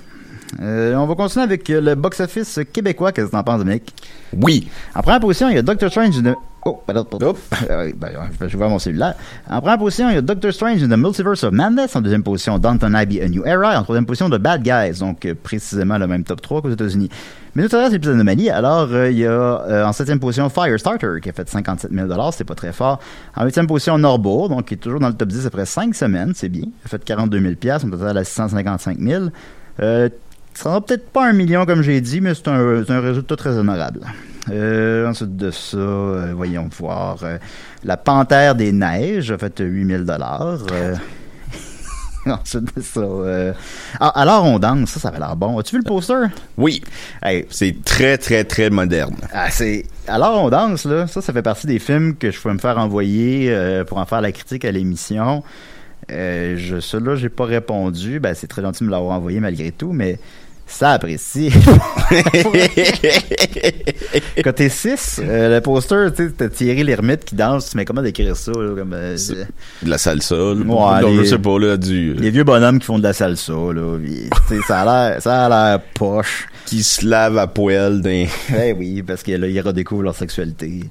Euh, on va continuer avec euh, le box-office québécois. Qu'est-ce que t'en penses, Dominique? Oui. En première position, il y a Doctor Strange in the... Oh, pardon, pardon. Euh, ben, je vais voir mon cellulaire. En première position, il y a Doctor Strange in the Multiverse of Madness. En deuxième position, Downton Abbey, A New Era. En troisième position, The Bad Guys. Donc, euh, précisément le même top 3 qu'aux États-Unis. Mais nous, c'est l'épisode d'Anomalie. Alors, euh, il y a en septième position Firestarter, qui a fait 57 000 C'est pas très fort. En huitième position, Norbo, donc qui est toujours dans le top 10 après 5 semaines. C'est bien. Il a fait 42 000 On total à 655 000 euh, ça sera peut-être pas un million comme j'ai dit, mais c'est un, résultat très honorable. Euh, ensuite de ça, euh, voyons voir. euh, la Panthère des Neiges a fait 8000 dollars. ensuite de ça. ah, alors on danse, ça, ça avait l'air bon. As-tu vu le poster? Oui. Hey, C'est très, très, très moderne. ah, c'est alors on danse là, ça ça fait partie des films que je peux me faire envoyer pour en faire la critique à l'émission. Euh, je celui-là j'ai pas répondu, ben c'est très gentil de me l'avoir envoyé malgré tout, mais ça apprécie. Côté 6, le poster, tu sais, t'as Thierry Lhermitte qui danse, mais comment décrire ça là, comme euh, C'est- De la salsa, là. Ouais, Donc, les- je sais pas, là, du... les vieux bonhommes qui font de la salsa là, ça a l'air ça a l'air poche. Qui se lave à poil d'un... Eh oui, parce que là ils redécouvrent leur sexualité.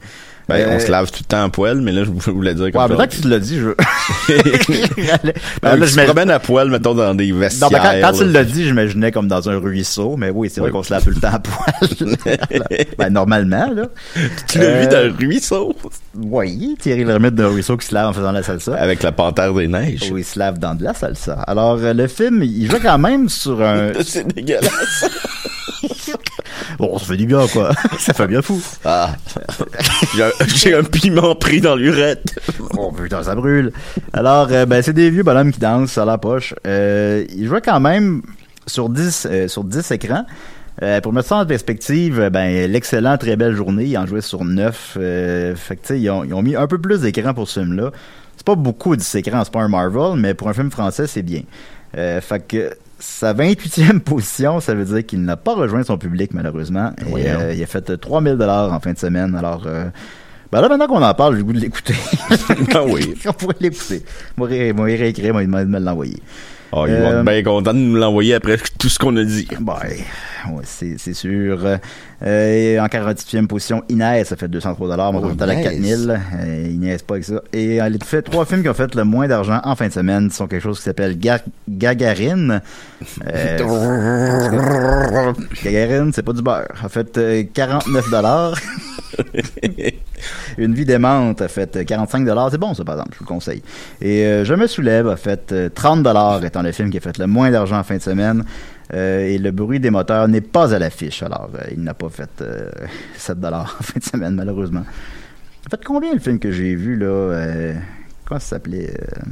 Ben, Euh, on se lave tout le temps à poil, mais là, je voulais dire comme Ouais, ça. peut-être que tu l'as dit, je. Ben, Ben, là, tu je promènes à poil, mettons, dans des Non, vestiaires. ben, quand, quand tu l'as dit, j'imaginais comme dans un ruisseau, mais oui, c'est vrai qu'on se lave tout le temps à poil. ben, normalement, là. Tu l'as Euh, vu dans le ruisseau? Oui, Thierry Lhermitte d'un ruisseau qui se lave en faisant la salsa. Avec la panthère des neiges. Oui, il se lave dans de la salsa. Alors, euh, le film, il joue quand même sur un... C'est dégueulasse. Bon, ça fait du bien, quoi. ça fait bien fou. Ah. J'ai un- piment pris dans l'urette. Oh putain, ça brûle. Alors, euh, ben, c'est des vieux bonhommes qui dansent à la poche. Euh, ils jouaient quand même sur 10, euh, sur 10 écrans. Euh, pour mettre ça en perspective, ben, l'excellent Très Belle Journée, ils en jouaient sur 9. Euh, fait que, ils ont, ils ont mis un peu plus d'écran pour ce film-là. C'est pas beaucoup 10 écrans, c'est pas un Marvel, mais pour un film français, c'est bien. Euh, fait que sa 28e position, ça veut dire qu'il n'a pas rejoint son public, malheureusement. Et, euh, il a fait 3000 dollars en fin de semaine. Alors, euh, ben là, maintenant qu'on en parle, j'ai le goût de l'écouter. Ah oui. On pourrait l'écouter. Moi, ré- moi, y réécrire, moi, il m'a demandé de me l'envoyer. Oh, ils vont Euh, être bien contents de nous l'envoyer après tout ce qu'on a dit. Bon, ouais, c'est sûr. Euh, en 48e position, Inès a fait 203 dollars, mon Oh, total à Inès. 4000. Euh, Inès, pas avec ça. Et elle a fait trois films qui ont fait le moins d'argent en fin de semaine. Ce sont quelque chose qui s'appelle Ga- Gagarine. Euh, Gagarine, c'est pas du beurre. A fait euh, 49 dollars. Une vie démente a fait euh, 45 dollars. C'est bon, ça, par exemple. Je vous le conseille. Et euh, Je me soulève a fait euh, 30 dollars, étant le film qui a fait le moins d'argent en fin de semaine. Euh, et le bruit des moteurs n'est pas à l'affiche. Alors, euh, il n'a pas fait euh, 7 dollars en fin de semaine, malheureusement. En fait, combien le film que j'ai vu, là? Euh, Comment ça s'appelait euh,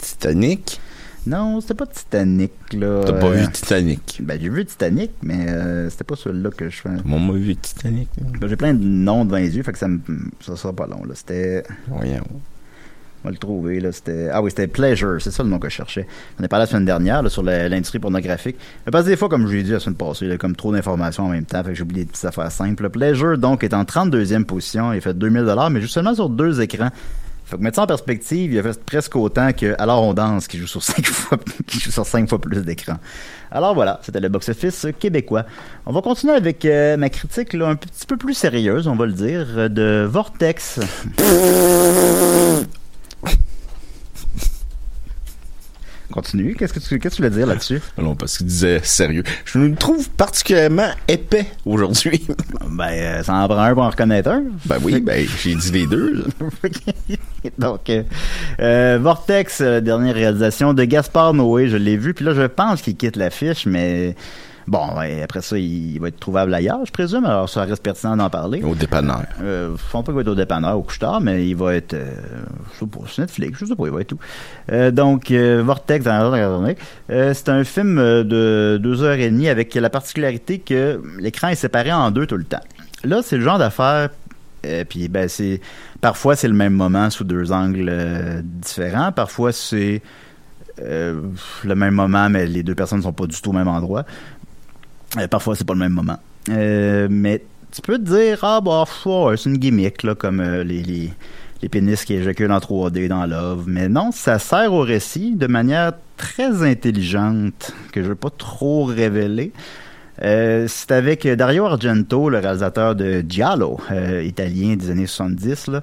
Titanic? Non, c'était pas Titanic, là. T'as pas Euh, vu Titanic? Ben, j'ai vu Titanic, mais euh, c'était pas celui-là que je fais. Moi, m'a vu Titanic. Ben, j'ai plein de noms devant les yeux, fait que ça, me, ça sera pas long, là. C'était. Voyons. On va le trouver, là. C'était. Ah oui, c'était Pleasure, c'est ça le nom que je cherchais. On est parlé la semaine dernière, là, sur l'industrie pornographique. Mais parce que des fois, comme je l'ai dit la semaine passée, là, comme trop d'informations en même temps, fait que j'ai oublié des petites affaires simples. Pleasure, donc, est en 32e position. Il fait 2000 mais juste seulement sur deux écrans. Fait que mettre ça en perspective, il a fait presque autant que Alors on danse, qui joue sur cinq fois, qui joue sur cinq fois plus d'écran. Alors voilà, c'était le box-office québécois. On va continuer avec euh, ma critique là, un petit peu plus sérieuse, on va le dire, euh, de Vortex. Continue. Qu'est-ce que tu, qu'est-ce que tu voulais dire là-dessus? Non, parce qu'il disait sérieux. Je nous trouve particulièrement épais aujourd'hui. Ben, euh, ça en prend un pour en reconnaître un. ben oui, ben j'ai dit les deux. Donc, euh, euh, Vortex, dernière réalisation de Gaspard Noé, je l'ai vu, puis là, je pense qu'il quitte l'affiche, mais bon, après ça, il, va être trouvable ailleurs, je présume, alors ça reste pertinent d'en parler. Au dépanneur. Euh, je pense pas qu'il va être au dépanneur, au couche-tard, mais il va être, euh, je sais pas, sur Netflix, je sais pas, il va être tout. Euh, donc, euh, Vortex, dans la journée, euh, c'est un film de deux heures et demie avec la particularité que l'écran est séparé en deux tout le temps. Là, c'est le genre d'affaire, euh, puis ben c'est, parfois c'est le même moment sous deux angles euh, différents, parfois c'est euh, le même moment, mais les deux personnes ne sont pas du tout au même endroit. Euh, parfois, c'est pas le même moment. Euh, mais tu peux te dire, ah, bah, c'est une gimmick, là, comme euh, les, les, pénis qui éjaculent en 3D dans Love. Mais non, ça sert au récit de manière très intelligente, que je veux pas trop révéler. Euh, c'est avec Dario Argento, le réalisateur de Giallo, italien des années 70, là,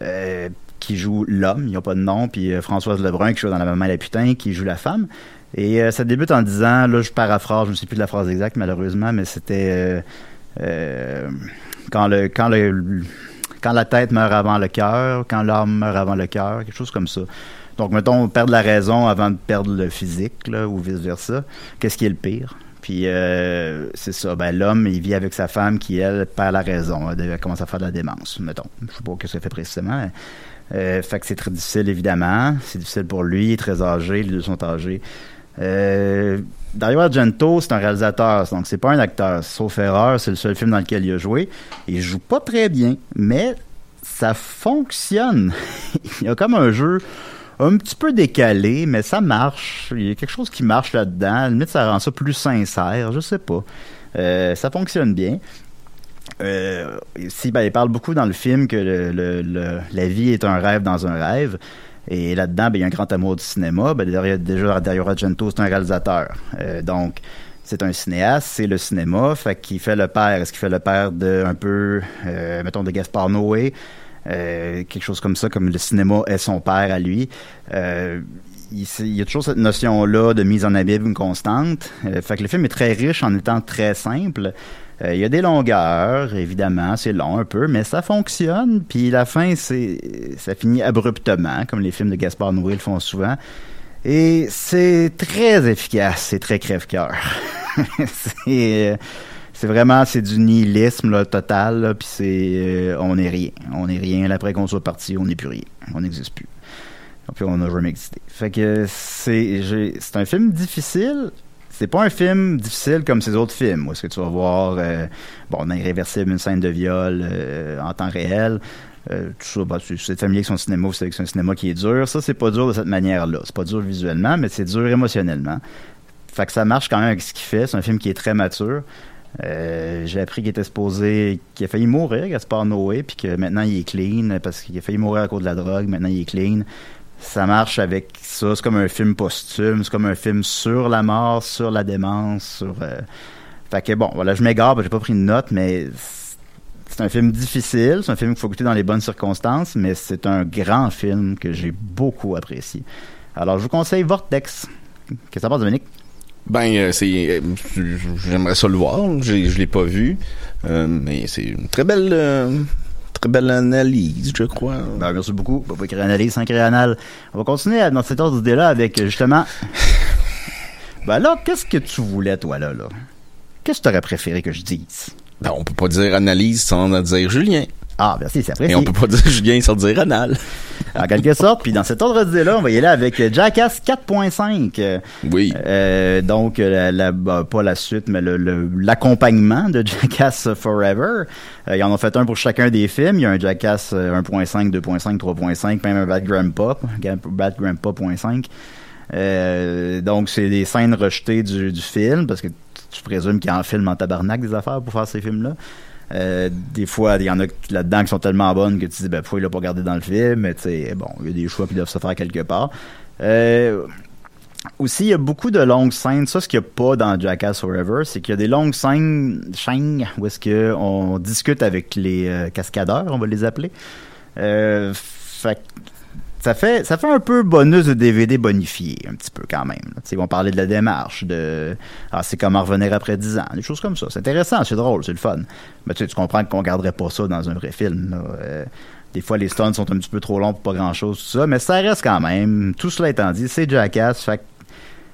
euh, qui joue l'homme, il n'y a pas de nom, puis Françoise Lebrun qui joue dans La Maman et la Putain, qui joue la femme. Et euh, ça débute en disant, là je paraphrase, je ne sais plus de la phrase exacte malheureusement, mais c'était euh, euh, quand le quand le quand la tête meurt avant le cœur, quand l'âme meurt avant le cœur, quelque chose comme ça. Donc mettons perdre la raison avant de perdre le physique, là, ou vice versa. Qu'est-ce qui est le pire? Puis euh, c'est ça, ben l'homme il vit avec sa femme qui elle perd la raison, elle commence à faire de la démence, mettons. Je sais pas ce que ça fait précisément. Euh, fait que c'est très difficile évidemment, c'est difficile pour lui, il est très âgé, les deux sont âgés. Euh, Dario Argento, c'est un réalisateur, donc c'est pas un acteur. Sauf erreur, c'est le seul film dans lequel il a joué. Il joue pas très bien, mais ça fonctionne. il y a comme un jeu un petit peu décalé, mais ça marche. Il y a quelque chose qui marche là-dedans. À la limite, ça rend ça plus sincère, je sais pas. Euh, ça fonctionne bien. Euh, ici, ben, il parle beaucoup dans le film que la vie est un rêve dans un rêve. Et là-dedans, ben, il y a un grand amour du cinéma. Ben, derrière- déjà, Dario Argento, c'est un réalisateur. Euh, donc, c'est un cinéaste, c'est le cinéma. Fait qu'il fait le père. Est-ce qu'il fait le père de un peu, euh, mettons, de Gaspard Noé? Euh, quelque chose comme ça, comme le cinéma est son père à lui. Il y a toujours cette notion-là de mise en abîme constante. Euh, fait que le film est très riche en étant très simple. Euh, il y a des longueurs, évidemment, c'est long un peu, mais ça fonctionne. Puis la fin, c'est ça finit abruptement, comme les films de Gaspard Noé le font souvent. Et c'est très efficace, c'est très crève-cœur. c'est euh, c'est vraiment c'est du nihilisme total, puis c'est euh, on est rien, on est rien. Après qu'on soit parti, on n'est plus rien, on n'existe plus. Puis on n'a jamais existé. Fait que c'est c'est un film difficile. C'est pas un film difficile comme ces autres films où est-ce que tu vas voir euh, bon Irréversible une scène de viol euh, en temps réel. Euh, tout ça, bah, c'est familier avec son cinéma, c'est son cinéma qui est dur. Ça, c'est pas dur de cette manière-là. C'est pas dur visuellement, mais c'est dur émotionnellement. Fait que ça marche quand même avec ce qu'il fait. C'est un film qui est très mature. Euh, J'ai appris qu'il était supposé, qu'il a failli mourir, Gaspard Noé, puis que maintenant il est clean parce qu'il a failli mourir à cause de la drogue. Maintenant il est clean. Ça marche avec ça. C'est comme un film posthume. C'est comme un film sur la mort, sur la démence, sur. euh, Fait que bon, voilà, je m'égare, que j'ai pas pris de note, mais c'est un film difficile. C'est un film qu'il faut écouter dans les bonnes circonstances, mais c'est un grand film que j'ai beaucoup apprécié. Alors, je vous conseille Vortex. Qu'est-ce que ça passe, Dominique? Ben, euh, c'est, euh, j'aimerais ça le voir. Je l'ai pas vu, mais c'est une très belle, très belle analyse, je crois. Ben, merci beaucoup. On va pas écrire analyse sans écrire anal. On va continuer dans cet ordre d'idée-là avec, euh, justement... ben là, qu'est-ce que tu voulais, toi, là, là? Qu'est-ce que tu aurais préféré que je dise? Ben, on peut pas dire analyse sans dire Julien. Ah, merci, c'est apprécié. Et on peut pas dire Julien sans dire anal. En quelque sorte, puis dans cet ordre d'idée-là, on va y aller avec Jackass 4.5. Euh, Oui. Euh, donc, la, la- bah, pas la suite, mais le- le- l'accompagnement de Jackass Forever. Euh, ils en ont fait un pour chacun des films. Il y a un Jackass euh, 1.5, 2.5, 3.5, même un Bad Grandpa, Bad Grandpa.5. Euh, donc, c'est des scènes rejetées du, du film, parce que tu, tu présumes qu'il y a un film en tabarnak des affaires pour faire ces films-là. Euh, des fois, il y en a là-dedans qui sont tellement bonnes que tu dis, ben, pourquoi il l'a pas gardé dans le film? Mais tu sais, bon, il y a des choix qui doivent se faire quelque part. Euh, aussi, il y a beaucoup de longues scènes. Ça, ce qu'il n'y a pas dans Jackass Forever, c'est qu'il y a des longues scènes, scènes où est-ce que on discute avec les euh, cascadeurs, on va les appeler. Fait ça fait, ça fait un peu bonus de DVD bonifié, un petit peu quand même. là. Tu sais, Ils vont parler de la démarche, de ah, c'est comment revenir après 10 ans, des choses comme ça. C'est intéressant, c'est drôle, c'est le fun. Mais tu, sais, tu comprends qu'on garderait pas ça dans un vrai film. là. Euh, des fois, les stunts sont un petit peu trop longs pour pas grand-chose, tout ça, mais ça reste quand même. Tout cela étant dit, c'est Jackass, fait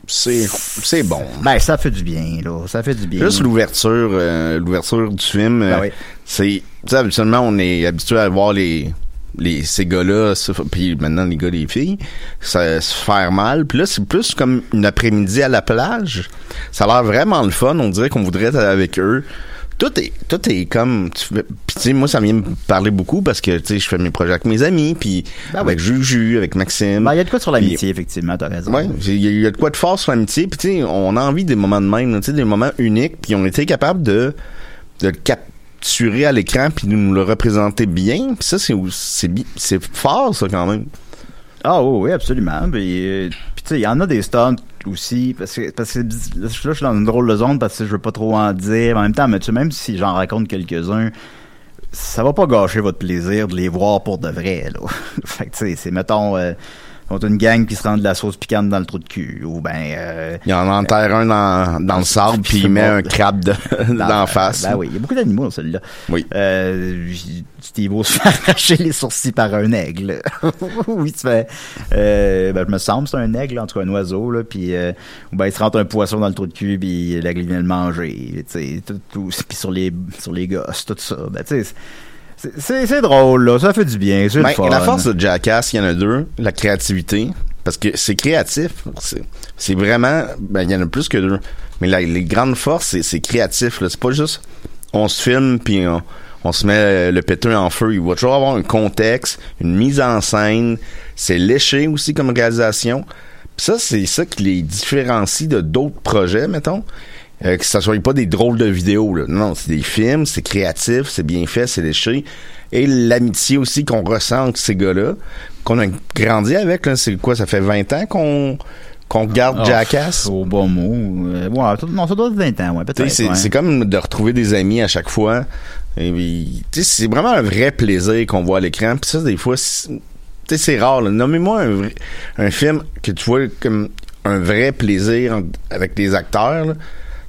C'est, bon. ben, ça fait du bien, là. Ça fait du bien. Juste l'ouverture, euh, l'ouverture du film, euh, Ben oui. c'est, tu sais, habituellement, on est habitué à voir les, les, ces gars-là, puis maintenant les gars, les filles, ça, se faire mal. Puis là, c'est plus comme une après-midi à la plage. Ça a l'air vraiment le fun. On dirait qu'on voudrait être avec eux. tout est tout est comme tu fais- puis tu sais moi ça vient me parler beaucoup parce que tu sais je fais mes projets avec mes amis puis Ben avec Juju avec Maxime Ben, il y a de quoi sur l'amitié, effectivement, t'as raison. Ouais, j'ai- il y, a- il y a de quoi de fort sur l'amitié, puis tu sais, on a envie des moments de même, là, tu sais, des moments uniques, puis on était capable de de le capturer à l'écran puis nous le représenter bien, puis ça c'est fort ça quand même. Ah oui, oui, absolument. Euh, puis tu sais, il y en a des stunts aussi, parce que, parce que là, je suis dans une drôle de zone parce que je veux pas trop en dire. En même temps, mais même si j'en raconte quelques-uns, ça va pas gâcher votre plaisir de les voir pour de vrai, là. fait que tu sais, c'est, mettons, euh, on a une gang qui se rend de la sauce piquante dans le trou de cul, ou ben... Euh, Il en enterre un dans, dans le sable puis il met un crabe de, d'en face. Ben oui, il y a beaucoup d'animaux dans celui-là. Oui. Euh, Steve-O se fait arracher les sourcils par un aigle. oui, tu fais. Euh, ben, je me semble, c'est un aigle, en tout cas un oiseau, là. Puis, euh, ou ben, il se rentre un poisson dans le trou de cul, puis l'aigle vient le manger. Tu sais, tout, tout, puis sur les, sur les gosses, tout ça. Ben, tu sais, c'est- drôle, là. Ça fait du bien. C'est Ben, la force de Jackass, il y en a deux. La créativité. Parce que c'est créatif. C'est, vraiment, ben, il y en a plus que deux. Mais la- les grandes forces, c'est, créatif. C'est pas juste, on se filme puis on, on se met euh, le péteux en feu. Il va toujours avoir un contexte, une mise en scène. C'est léché aussi comme réalisation. Ça, c'est ça qui les différencie de d'autres projets, mettons. Euh, que ça soit pas des drôles de vidéos, là. Non, c'est des films, c'est créatif, c'est bien fait, c'est léché. Et l'amitié aussi qu'on ressent avec ces gars-là, qu'on a grandi avec, c'est quoi, ça fait 20 ans qu'on qu'on regarde Ah, Jackass? Au bon mot. Euh, ouais, tout- non, ça doit être 20 ans, ouais, peut-être. c'est ouais. comme de retrouver des amis à chaque fois. C'est vraiment un vrai plaisir qu'on voit à l'écran. Puis ça, des fois, c'est- rare. Nommez-moi un, vrai- un film que tu vois comme un vrai plaisir en- avec des acteurs. là.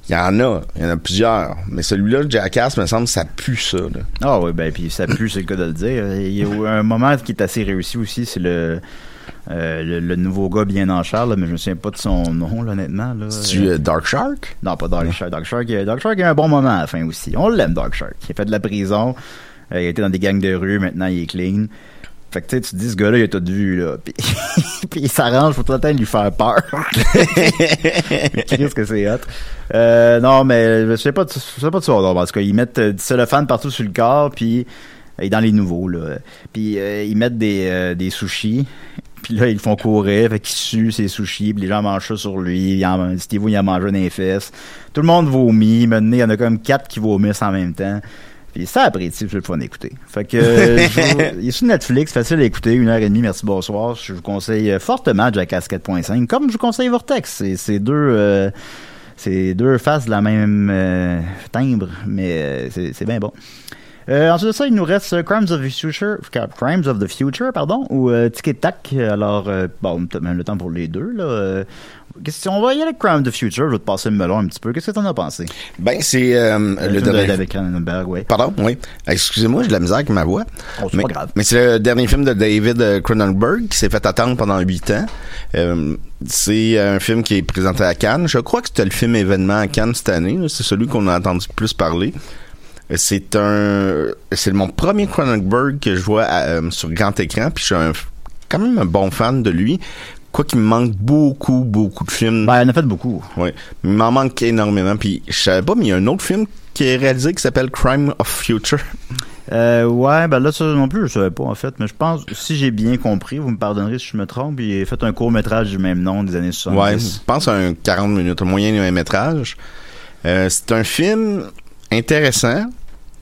Il y en a, il y en a plusieurs. Mais celui-là, Jackass, me semble, ça pue ça. Là. Ah oui, ben puis ça pue, c'est le cas de le dire. Il y a un moment qui est assez réussi aussi, c'est le, euh, le, le nouveau gars bien en char, là, mais je me souviens pas de son nom, là, honnêtement. Là. C'est-tu euh, Dark Shark? Non, pas Dark Shark. Dark Shark, euh, Dark Shark a un bon moment à la fin aussi. On l'aime, Dark Shark. Il a fait de la prison. Euh, il a été dans des gangs de rue. Maintenant, il est clean. Fait que tu te dis, ce gars-là, il a tout vu, là. Puis, puis il s'arrange pour tout le temps lui faire peur. Qu'est-ce que c'est hot. Euh, non, mais je sais pas, je sais pas de ça. non, Parce qu'ils mettent euh, du cellophane partout sur le corps, puis et dans les nouveaux, là. Puis euh, ils mettent des, des sushis. Puis là, ils le font courir, fait qu'il sue ses sushis, puis les gens mangent ça sur lui. Il en, Steve il en mange un dans les fesses. Tout le monde vomit. Maintenant, il y en a comme quatre qui vomissent en même temps. Puis ça apprécie, c'est le fun d'écouter. Fait que euh, il est sur Netflix, facile à écouter, une heure et demie, merci, bonsoir. Je vous conseille euh, fortement Jackass 4.5, comme je vous conseille Vortex. C'est deux euh, c'est deux faces de la même timbre, mais c'est bien bon. Ensuite de ça, il nous reste Crimes of the Future, Crimes of the Future, pardon, ou euh, Tic et Tac. Alors, euh, bon, même le temps pour les deux, là. Euh, qu'est-ce- on va y aller avec Crimes of the Future, je vais te passer le melon un petit peu. Qu'est-ce que t'en as pensé? Ben, c'est euh, le film de dernier... David Cronenberg, ouais. Pardon, oui. Excusez-moi, j'ai de la misère avec ma voix. Oh, c'est mais, pas grave. mais c'est le dernier film de David euh, Cronenberg qui s'est fait attendre pendant huit ans. Euh, c'est un film qui est présenté à Cannes. Je crois que c'était le film événement à Cannes cette année. là. C'est celui qu'on a entendu le plus parler. Euh, C'est un, c'est mon premier Cronenberg que je vois euh, sur grand écran. Puis je suis un- quand même un bon fan de lui. Quoi qu'il me manque beaucoup, beaucoup de films. Ben, il en a fait beaucoup. Ouais. Il m'en manque énormément. Puis je savais pas, mais il y a un autre film qui est réalisé qui s'appelle Crime of Future. Euh, ouais, ben là, ça non plus, je savais pas, en fait. Mais je pense, si j'ai bien compris, vous me pardonnerez si je me trompe, il a fait un court-métrage du même nom des années 70. Ouais, je pense à un 40 minutes, un moyen d'un métrage. Euh, c'est un film intéressant,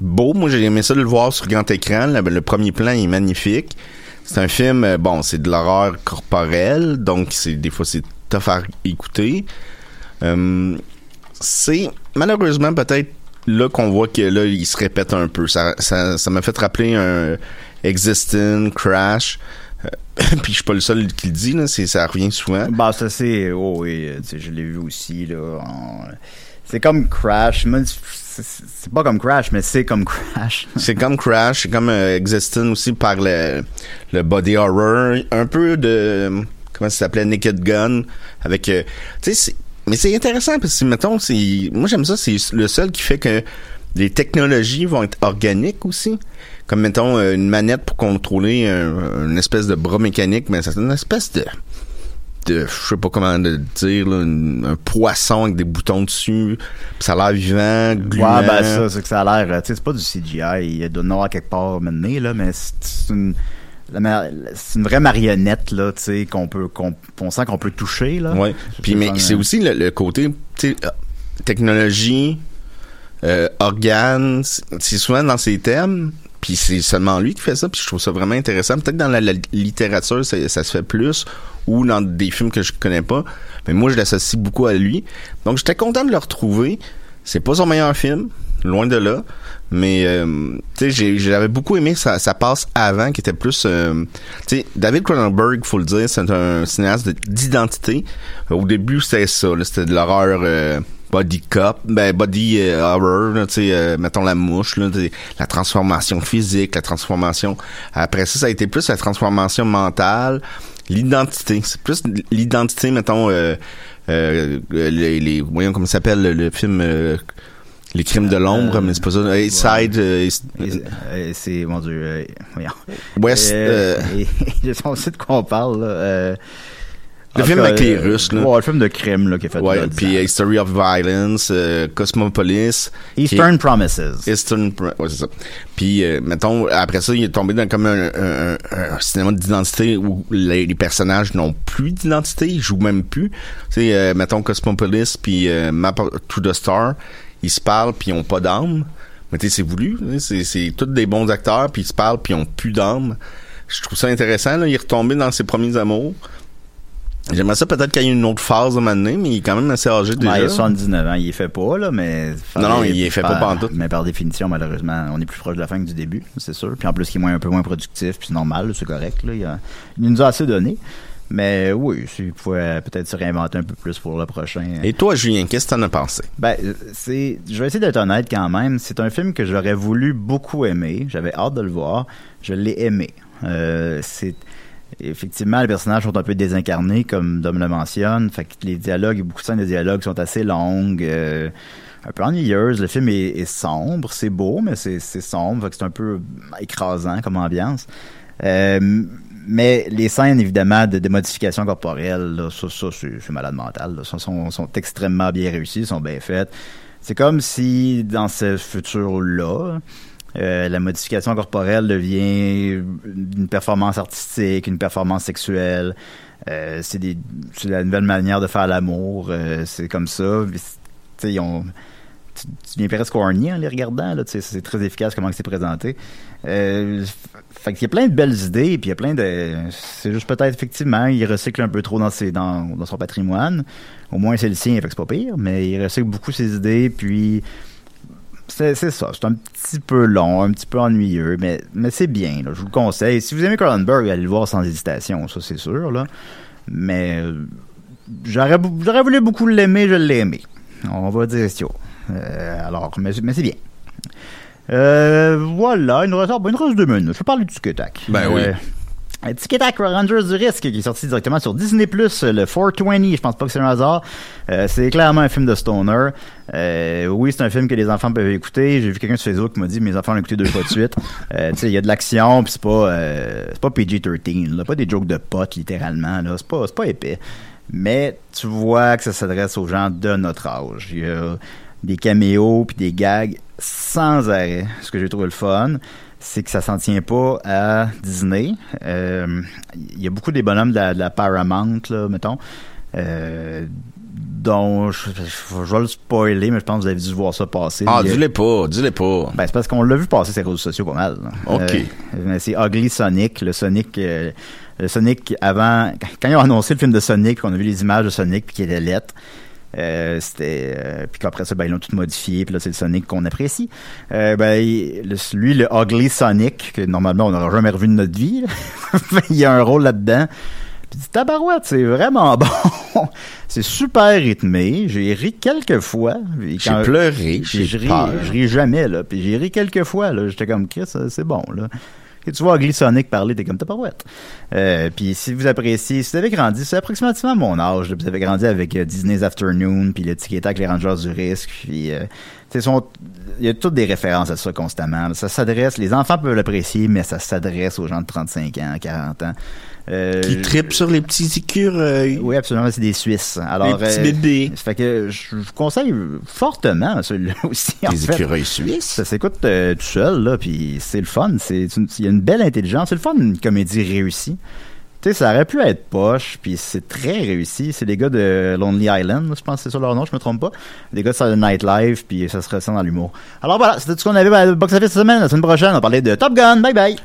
beau. Moi, j'ai aimé ça de le voir sur grand écran. Le, le premier plan est magnifique. C'est un film, euh, bon, c'est de l'horreur corporelle, donc c'est des fois c'est tough à écouter. Euh, c'est malheureusement peut-être là qu'on voit que là il se répète un peu. Ça, ça, ça m'a fait rappeler un Existing, Crash. Euh, Puis je suis pas le seul qui le dit là, ça revient souvent. Bah, ça c'est, oh oui, euh, je l'ai vu aussi, là. C'est comme Crash, c'est pas comme Crash, mais c'est comme Crash. C'est comme Crash, c'est comme euh, aussi par le, body horror, un peu de comment ça s'appelait Naked Gun avec euh, tu sais mais c'est intéressant parce que mettons c'est moi j'aime ça c'est le seul qui fait que les technologies vont être organiques aussi. Comme mettons euh, une manette pour contrôler un- une espèce de bras mécanique mais c'est une espèce de de je sais pas comment le dire là, une- un poisson avec des boutons dessus ça a l'air vivant gluant. Ouais, ben ça, c'est que ça a l'air. euh, Tu sais, c'est pas du CGI. Il y a de noir quelque part maintenant, là, mais c'est une. C'est une vraie marionnette là, tu sais, qu'on peut, qu'on, on sent qu'on peut toucher là. Ouais. Puis mais c'est aussi le, le côté tu sais, euh, technologie, euh, organes, c'est souvent dans ses thèmes. Puis c'est seulement lui qui fait ça. Puis je trouve ça vraiment intéressant. Peut-être dans la, littérature ça, se fait plus ou dans des films que je connais pas. Mais moi je l'associe beaucoup à lui. Donc j'étais content de le retrouver. C'est pas son meilleur film, loin de là. Mais euh, tu sais, j'avais beaucoup aimé sa, passe avant, qui était plus. euh, tu sais, David Cronenberg, faut le dire, c'est un cinéaste de- d'identité. Au début, c'était ça, c'était de l'horreur euh, body cop, ben body euh, horror, là, tu sais, euh, mettons la mouche, là, la transformation physique, la transformation. Après ça, ça a été plus la transformation mentale, l'identité. C'est plus l'identité, mettons. Euh, euh, les, les voyons comment ça s'appelle le, le film euh, les crimes de l'ombre Euh, mais c'est pas ça East Side euh, euh, c'est, mon dieu, euh. West Euh, euh, et- je sais aussi de quoi on parle, là. Euh, Le en film cas, avec les euh, Russes, là. Ouais, le film de crime, là, qui a fait ouais puis ans. History of Violence euh, Cosmopolis Eastern Promises. Eastern Pro- ouais c'est ça puis euh, mettons après ça il est tombé dans comme un, un, un- un cinéma d'identité où les, les personnages n'ont plus d'identité ils jouent même plus tu sais euh, mettons Cosmopolis puis euh, Map to the Star ils se parlent puis ils ont pas d'âme mais tu sais c'est voulu c'est c'est tous des bons acteurs puis ils se parlent puis ils ont plus d'âme je trouve ça intéressant là il est retombé dans ses premiers amours J'aimerais ça peut-être qu'il y ait une autre phase à un moment donné, mais il est quand même assez âgé déjà. Ouais, il a 79 ans, il est fait pas, là, mais. Non, non, il est fait pas pantoute. Mais par définition, malheureusement, on est plus proche de la fin que du début, c'est sûr. Puis en plus, il est moins, un peu moins productif, puis c'est normal, c'est correct, là. Il, a- il nous a assez donné. Mais oui, il pouvait peut-être se réinventer un peu plus pour le prochain. Et toi, Julien, qu'est-ce que t'en as pensé? Ben, c'est, je vais essayer d'être honnête quand même. C'est un film que j'aurais voulu beaucoup aimer. J'avais hâte de le voir. Je l'ai aimé. Euh, c'est, effectivement, les personnages sont un peu désincarnés, comme Dom le mentionne. Fait que les dialogues, beaucoup de scènes de dialogues sont assez longues, euh, un peu ennuyeuses. Le film est, sombre. C'est beau, mais c'est, sombre. Fait que c'est un peu écrasant comme ambiance. Euh, mais les scènes, évidemment, de, de modification corporelle, là, ça, ça c'est, malade mental. Sont extrêmement bien réussies, sont bien faites. C'est comme si, dans ce futur-là, euh, la modification corporelle devient une performance artistique, une performance sexuelle. Euh, c'est, la nouvelle manière de faire l'amour. euh, c'est comme ça. Ils ont tu, tu viens presque horny en les regardant. C'est très efficace comment c'est présenté. Euh, fait qu'il y a plein de belles idées, puis y a plein de... C'est juste peut-être, effectivement, il recycle un peu trop dans son patrimoine. Au moins, c'est le sien, fait que c'est pas pire, mais il recycle beaucoup ses idées, puis... C'est ça, c'est un petit peu long, un petit peu ennuyeux, mais, mais c'est bien, là, je vous le conseille. Si vous aimez Cronenberg, allez le voir sans hésitation, ça c'est sûr, là. Mais euh, j'aurais voulu beaucoup l'aimer, je l'ai aimé. On va dire c'est euh, alors, mais, mais c'est bien. Euh, voilà, il nous reste, il nous reste deux minutes. Je vais parler du Tac. Ben oui. Euh, Tic Tac Rangers du risque qui est sorti directement sur Disney Plus le 420. Je pense pas que c'est un hasard. Euh, c'est clairement un film de stoner. Euh, oui, c'est un film que les enfants peuvent écouter. J'ai vu quelqu'un sur Facebook qui m'a dit mes enfants l'ont écouté deux fois de suite. Euh, tu sais, il y a de l'action, puis c'est pas euh, c'est pas PG-13, là, pas des jokes de potes littéralement. C'est pas c'est pas épais. Mais tu vois que ça s'adresse aux gens de notre âge. Il y a des caméos puis des gags sans arrêt. Ce que j'ai trouvé le fun, c'est que ça s'en tient pas à Disney. Euh, Il y a beaucoup des bonhommes de la, de la Paramount, là, mettons, euh, dont je, je- je vais le spoiler, mais je pense que vous avez dû voir ça passer. Ah, dis-les pas, dis-les pas. ben, c'est parce qu'on l'a vu passer sur les réseaux sociaux pas mal. là. Ok. Euh, mais c'est Ugly Sonic, le Sonic, euh, le Sonic avant, quand ils ont annoncé le film de Sonic, qu'on a vu les images de Sonic, puis qu'il était lettre. Euh, c'était euh, puis qu'après ça ben ils l'ont tout modifié puis là c'est le Sonic qu'on apprécie euh, ben le- lui le Ugly Sonic que normalement on n'aura jamais revu de notre vie il y a un rôle là-dedans puis dit tabarouette c'est vraiment bon c'est super rythmé j'ai ri quelques fois J'ai pleuré, j'ai je ris, peur. je ris jamais, là. Puis j'ai ri quelques fois, là. J'étais comme, Chris, c'est bon, là. Et tu vois Ugly Sonic parler, t'es comme ta parouette. Euh, puis si vous appréciez, si vous avez grandi, c'est approximativement mon âge, vous avez grandi avec euh, Disney's Afternoon, puis le Tic Tac, les Rangers du risque, puis euh, il y a toutes des références à ça constamment. là. Ça s'adresse, les enfants peuvent l'apprécier, mais ça s'adresse aux gens de 35 ans, 40 ans. Euh, Qui tripe sur les petits écureuils. Oui, absolument, c'est des Suisses. Alors, Les petits euh, bébés. Fait que je vous conseille fortement celui-là aussi. fait. écureuils suisses. Ça s'écoute euh, tout seul, là, puis c'est le fun. C'est une- Il y a une belle intelligence. C'est le fun d'une comédie réussie. Tu sais, ça aurait pu être poche, puis c'est très réussi. C'est les gars de Lonely Island, je pense que c'est ça leur nom, je me trompe pas. Des gars de Saturday Night Live, puis ça se ressent dans l'humour. Alors voilà, c'était tout ce qu'on avait à Box Office cette semaine. La semaine prochaine, on parlait de Top Gun. Bye bye!